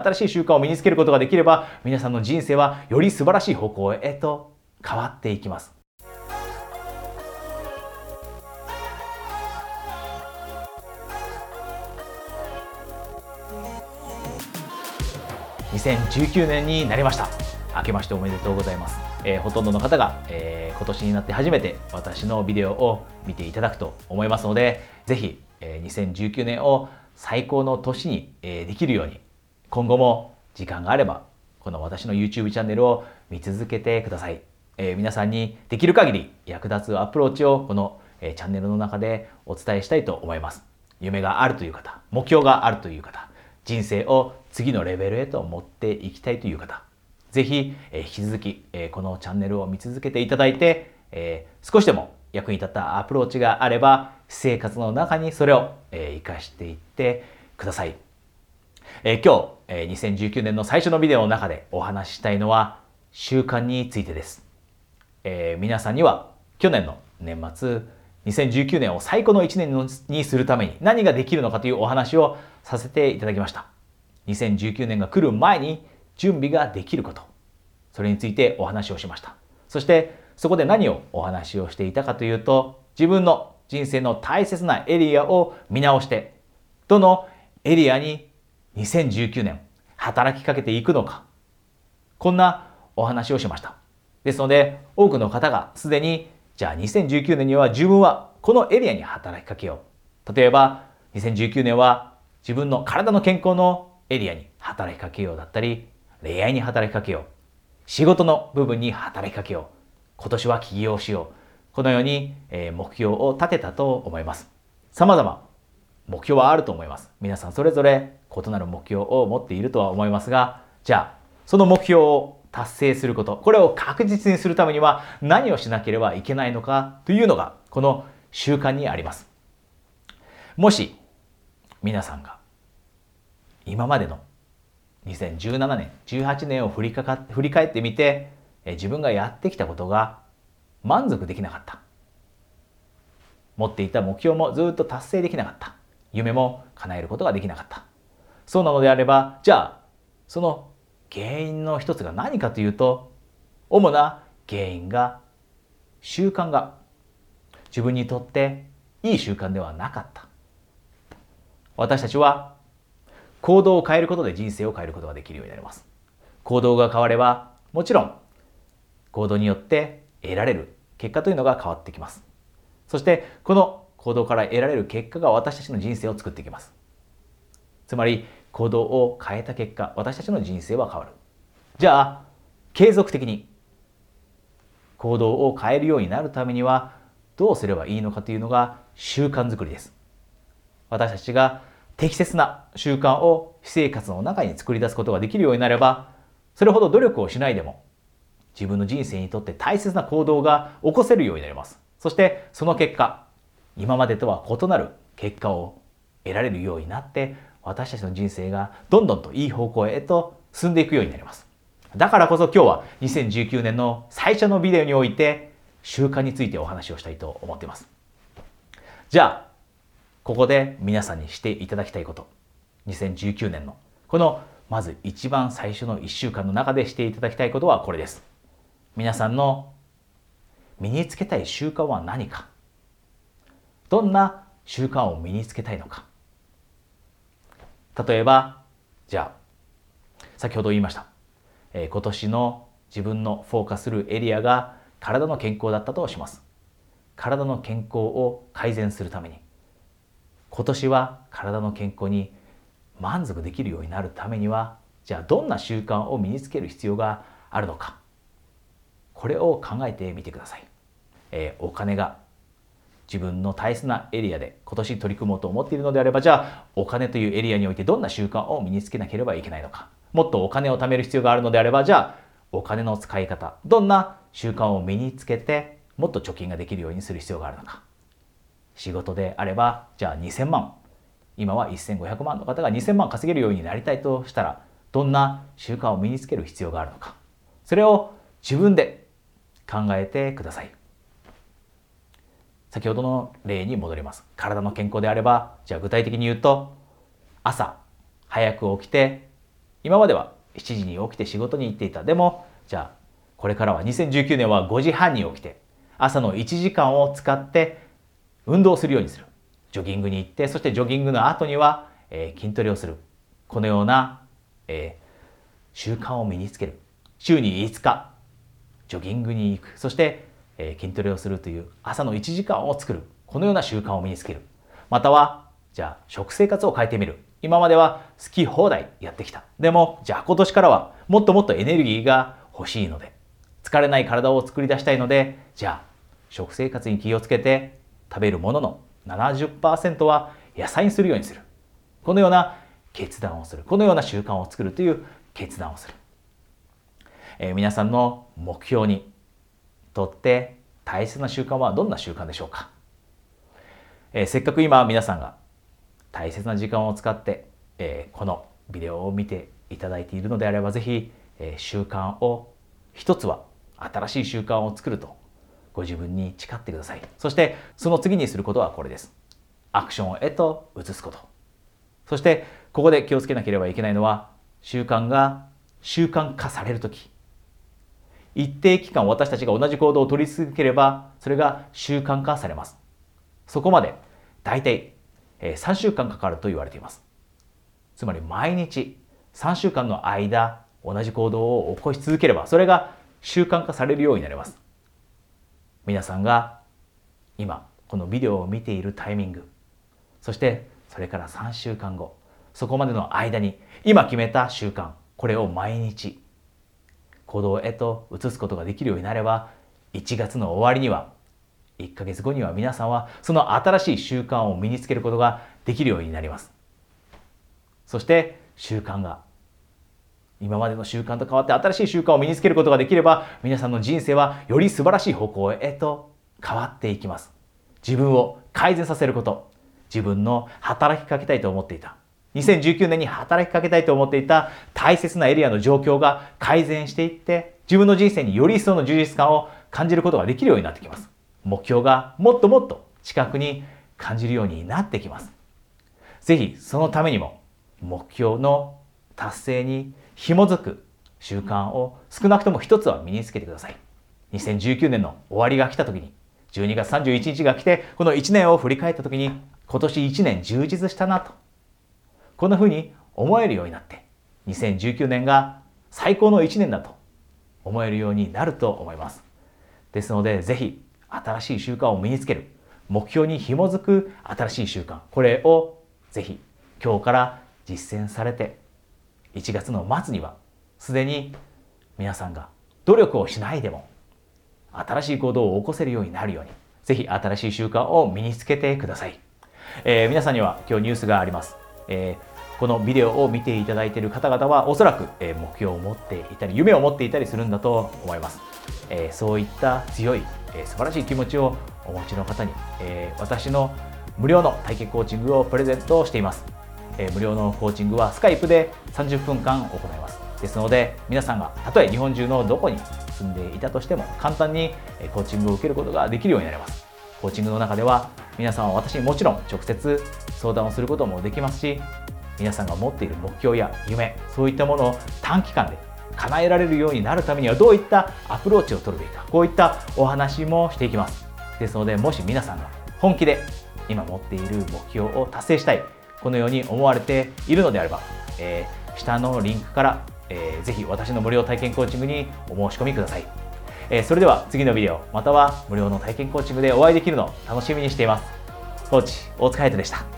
新しい習慣を身につけることができれば皆さんの人生はより素晴らしい方向へと変わっていきます。2019年になりました。明けましておめでとうございます、えー、ほとんどの方が、えー、今年になって初めて私のビデオを見ていただくと思いますのでぜひ、えー、2019年を最高の年に、えー、できるように今後も時間があればこの私の YouTube チャンネルを見続けてください、えー、皆さんにできる限り役立つアプローチをこの、えー、チャンネルの中でお伝えしたいと思います夢があるという方目標があるという方人生を次のレベルへと持っていきたいという方ぜひ、えー、引き続き、えー、このチャンネルを見続けていただいて、えー、少しでも役に立ったアプローチがあれば生活の中にそれを、えー、生かしていってください。えー、今日、えー、2019年の最初のビデオの中でお話ししたいのは習慣についてです。えー、皆さんには去年の年末2019年を最高の1年にするために何ができるのかというお話をさせていただきました。2019年が来る前に準備ができること。それについてお話をしました。そしてそこで何をお話をしていたかというと自分の人生の大切なエリアを見直してどのエリアに2019年働きかけていくのか。こんなお話をしました。ですので多くの方がすでにじゃあ2019年には自分はこのエリアに働きかけよう。例えば2019年は自分の体の健康のエリアに働きかけよう。だったり恋愛に働きかけよう。仕事の部分に働きかけよう。今年は起業しよう。このように目標を立てたと思います。様々。目標はあると思います。皆さんそれぞれ異なる目標を持っているとは思いますがじゃあその目標を達成することこれを確実にするためには何をしなければいけないのかというのがこの習慣にあります。もし皆さんが今までの2017年18年を振りかか振り返ってみて自分がやってきたことが満足できなかった。持っていた目標もずっと達成できなかった。夢も叶えることができなかった。そうなのであればじゃあその原因の一つが何かというと主な原因が習慣が自分にとっていい習慣ではなかった。私たちは行動を変えることで人生を変えることができるようになります。行動が変わればもちろん行動によって得られる結果というのが変わってきます。そしてこの行動から得られる結果が私たちの人生を作っていきます。つまり行動を変えた結果私たちの人生は変わる。じゃあ継続的に行動を変えるようになるためにはどうすればいいのかというのが習慣づくりです。私たちが適切な習慣を私生活の中に作り出すことができるようになればそれほど努力をしないでも自分の人生にとって大切な行動が起こせるようになります。そしてその結果今までとは異なる結果を得られるようになって私たちの人生がどんどんといい方向へと進んでいくようになります。だからこそ今日は2019年の最初のビデオにおいて習慣についてお話をしたいと思っています。じゃあ、ここで皆さんにしていただきたいこと。2019年のこのまず一番最初の1週間の中でしていただきたいことはこれです。皆さんの身につけたい習慣は何かどんな習慣を身につけたいのか例えばじゃあ先ほど言いました、えー、今年の自分のフォーカスするエリアが体の健康だったとします。体の健康を改善するために。今年は体の健康に満足できるようになるためにはじゃあどんな習慣を身につける必要があるのか。これを考えてみてください、えー、お金が自分の大切なエリアで今年取り組もうと思っているのであればじゃあお金というエリアにおいてどんな習慣を身につけなければいけないのかもっとお金を貯める必要があるのであればじゃあお金の使い方どんな習慣を身につけてもっと貯金ができるようにする必要があるのか。仕事であればじゃあ2000万今は1500万の方が2000万稼げるようになりたいとしたらどんな習慣を身につける必要があるのか。それを自分で考えてください。先ほどの例に戻ります。体の健康であれば、じゃあ具体的に言うと、朝早く起きて今までは7時に起きて仕事に行っていた。でもじゃあこれからは2019年は5時半に起きて朝の1時間を使って運動するようにする。ジョギングに行ってそしてジョギングの後には、えー、筋トレをする。このような、えー、習慣を身につける。週に5日ジョギングに行く。そして、えー、筋トレをするという朝の1時間を作る。このような習慣を身につける。またはじゃあ食生活を変えてみる。今までは好き放題やってきた。でもじゃあ今年からはもっともっとエネルギーが欲しいので疲れない体を作り出したいのでじゃあ食生活に気をつけて食べるものの70%は野菜にするようにする。このような決断をする。このような習慣を作るという決断をする、えー、皆さんの目標にとって大切な習慣はどんな習慣でしょうか？えー、せっかく今皆さんが大切な時間を使って、えー、このビデオを見ていただいているのであればぜひ、えー、習慣を一つは新しい習慣を作るとご自分に誓ってください。そしてその次にすることはこれです。アクションへと移すこと。そしてここで気をつけなければいけないのは習慣が習慣化される時。一定期間私たちが同じ行動を取り続ければそれが習慣化されますそこまで大体え3週間かかると言われています。つまり毎日3週間の間同じ行動を起こし続ければそれが習慣化されるようになります。皆さんが今このビデオを見ているタイミングそしてそれから3週間後そこまでの間に今決めた習慣これを毎日行動へと移すことができるようになれば1月の終わりには1ヶ月後には皆さんはその新しい習慣を身につけることができるようになります。そして習慣が今までの習慣と変わって新しい習慣を身につけることができれば皆さんの人生はより素晴らしい方向へと変わっていきます。自分を改善させること、自分の働きかけたいと思っていた。2019年に働きかけたいと思っていた大切なエリアの状況が改善していって自分の人生により一層の充実感を感じることができるようになってきます。目標がもっともっと近くに感じるようになってきます。ぜひそのためにも目標の達成に紐づく習慣を少なくとも一つは身につけてください。2019年の終わりが来た時に12月31日が来てこの1年を振り返った時に今年1年充実したなとこんな風に思えるようになって2019年が最高の1年だと思えるようになると思います。ですのでぜひ新しい習慣を身につける目標に紐づく新しい習慣これをぜひ今日から実践されて1月の末にはすでに皆さんが努力をしないでも新しい行動を起こせるようになるようにぜひ新しい習慣を身につけてください、えー、皆さんには今日ニュースがあります、えー、このビデオを見ていただいている方々はおそらく、え目標を持っていたり夢を持っていたりするんだと思います、え、そういった強いえー、素晴らしい気持ちをお持ちの方に、え、私の無料の体験コーチングをプレゼントしています、え、無料のコーチングはスカイプで30分間行います。ですので皆さんがたとえ日本中のどこに住んでいたとしても簡単にコーチングを受けることができるようになります。コーチングの中では皆さんは私にもちろん直接相談をすることもできますし皆さんが持っている目標や夢そういったものを短期間で叶えられるようになるためにはどういったアプローチを取るべきかこういったお話もしていきます。ですのでもし皆さんが本気で今持っている目標を達成したいこのように思われているのであれば、えー、下のリンクから、えー、ぜひ私の無料体験コーチングにお申し込みください、えー、それでは次のビデオまたは無料の体験コーチングでお会いできるのを楽しみにしています。コーチ大塚隼人でした。